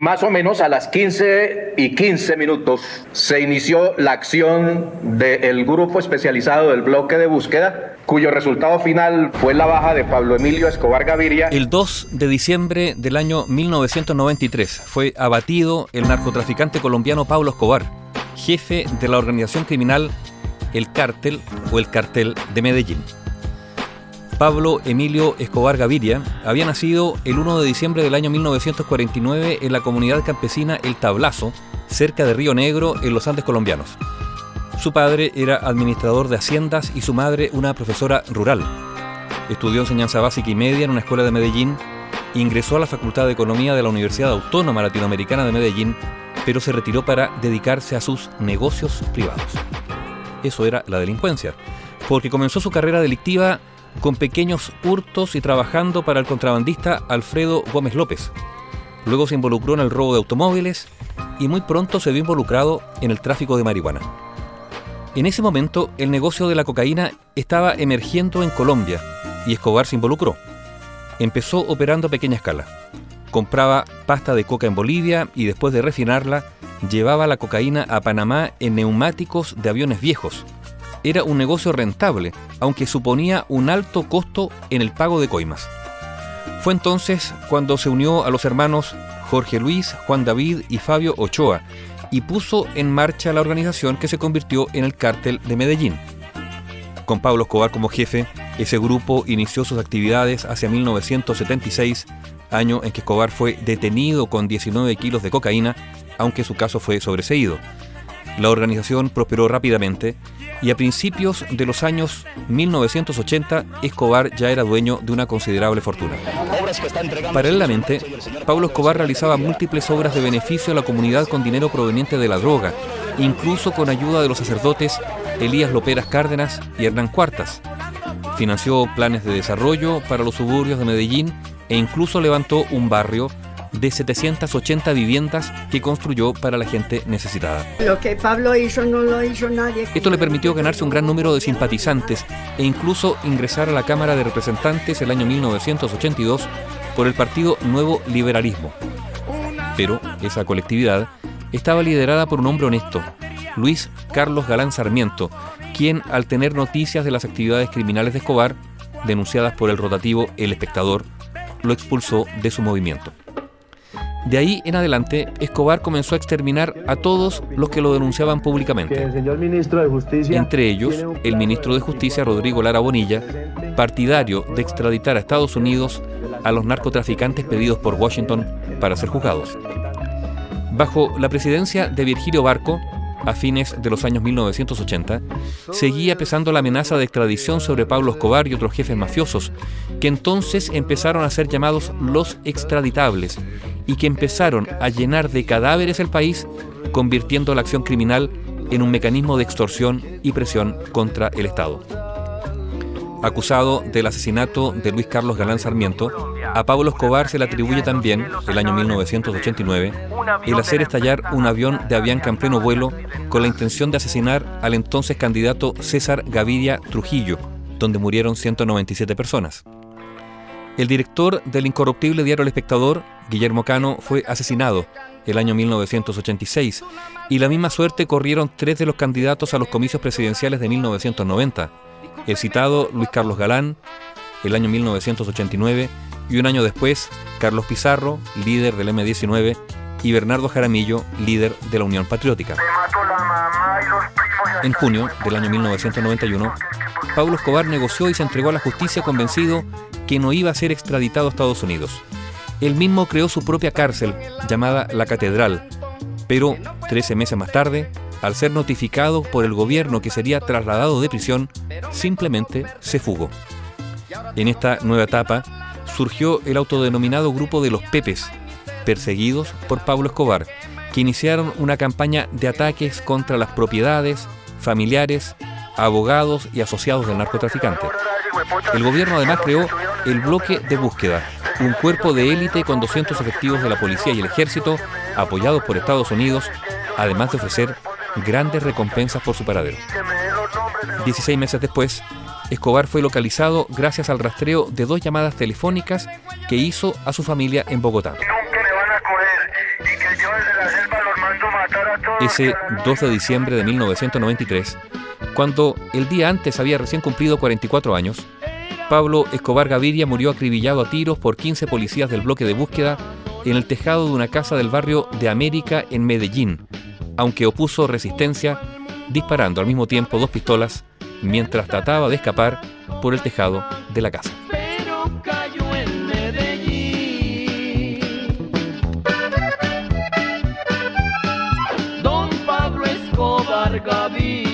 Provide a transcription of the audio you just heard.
Más o menos a las 15 y 15 minutos se inició la acción del grupo especializado del bloque de búsqueda, cuyo resultado final fue la baja de Pablo Emilio Escobar Gaviria. El 2 de diciembre del año 1993 fue abatido el narcotraficante colombiano Pablo Escobar, jefe de la organización criminal El Cártel o El Cartel de Medellín. Pablo Emilio Escobar Gaviria había nacido el 1 de diciembre del año 1949 en la comunidad campesina El Tablazo, cerca de Río Negro, en los Andes colombianos. Su padre era administrador de haciendas y su madre una profesora rural. Estudió enseñanza básica y media en una escuela de Medellín, ingresó a la Facultad de Economía de la Universidad Autónoma Latinoamericana de Medellín, pero se retiró para dedicarse a sus negocios privados. Eso era la delincuencia, porque comenzó su carrera delictiva con pequeños hurtos y trabajando para el contrabandista Alfredo Gómez López. Luego se involucró en el robo de automóviles y muy pronto se vio involucrado en el tráfico de marihuana. En ese momento el negocio de la cocaína estaba emergiendo en Colombia y Escobar se involucró. Empezó operando a pequeña escala. Compraba pasta de coca en Bolivia y después de refinarla llevaba la cocaína a Panamá en neumáticos de aviones viejos era un negocio rentable, aunque suponía un alto costo en el pago de coimas. Fue entonces cuando se unió a los hermanos Jorge Luis, Juan David y Fabio Ochoa y puso en marcha la organización que se convirtió en el cártel de Medellín. Con Pablo Escobar como jefe, ese grupo inició sus actividades hacia 1976, año en que Escobar fue detenido con 19 kilos de cocaína, aunque su caso fue sobreseído. La organización prosperó rápidamente y a principios de los años 1980 Escobar ya era dueño de una considerable fortuna. Paralelamente, Pablo Escobar realizaba múltiples obras de beneficio a la comunidad con dinero proveniente de la droga, incluso con ayuda de los sacerdotes Elías Loperas Cárdenas y Hernán Cuartas. Financió planes de desarrollo para los suburbios de Medellín e incluso levantó un barrio de 780 viviendas que construyó para la gente necesitada. Lo que Pablo hizo no lo hizo nadie. Esto le permitió ganarse un gran número de simpatizantes e incluso ingresar a la Cámara de Representantes el año 1982 por el partido Nuevo Liberalismo. Pero esa colectividad estaba liderada por un hombre honesto, Luis Carlos Galán Sarmiento, quien al tener noticias de las actividades criminales de Escobar, denunciadas por el rotativo El Espectador, lo expulsó de su movimiento. De ahí en adelante, Escobar comenzó a exterminar a todos los que lo denunciaban públicamente. Entre ellos, el ministro de Justicia, Rodrigo Lara Bonilla, partidario de extraditar a Estados Unidos a los narcotraficantes pedidos por Washington para ser juzgados. Bajo la presidencia de Virgilio Barco, a fines de los años 1980, seguía pesando la amenaza de extradición sobre Pablo Escobar y otros jefes mafiosos, que entonces empezaron a ser llamados los extraditables y que empezaron a llenar de cadáveres el país, convirtiendo la acción criminal en un mecanismo de extorsión y presión contra el Estado. Acusado del asesinato de Luis Carlos Galán Sarmiento, a Pablo Escobar se le atribuye también, el año 1989, el hacer estallar un avión de Avianca en pleno vuelo con la intención de asesinar al entonces candidato César Gaviria Trujillo, donde murieron 197 personas. El director del incorruptible diario El Espectador, Guillermo Cano, fue asesinado el año 1986 y la misma suerte corrieron tres de los candidatos a los comicios presidenciales de 1990, el citado Luis Carlos Galán, el año 1989, y un año después, Carlos Pizarro, líder del M-19, y Bernardo Jaramillo, líder de la Unión Patriótica. En junio del año 1991, Pablo Escobar negoció y se entregó a la justicia convencido que no iba a ser extraditado a Estados Unidos. Él mismo creó su propia cárcel, llamada La Catedral, pero 13 meses más tarde, al ser notificado por el gobierno que sería trasladado de prisión, simplemente se fugó. En esta nueva etapa surgió el autodenominado grupo de los Pepes, perseguidos por Pablo Escobar, que iniciaron una campaña de ataques contra las propiedades, familiares, abogados y asociados del narcotraficante. El gobierno además creó el bloque de búsqueda, un cuerpo de élite con 200 efectivos de la policía y el ejército, apoyados por Estados Unidos, además de ofrecer grandes recompensas por su paradero. 16 meses después, Escobar fue localizado gracias al rastreo de dos llamadas telefónicas que hizo a su familia en Bogotá. Ese 2 de diciembre de 1993, cuando el día antes había recién cumplido 44 años, Pablo Escobar Gaviria murió acribillado a tiros por 15 policías del bloque de búsqueda en el tejado de una casa del barrio de América en Medellín, aunque opuso resistencia disparando al mismo tiempo dos pistolas mientras trataba de escapar por el tejado de la casa. Don Pablo Escobar Gaviria.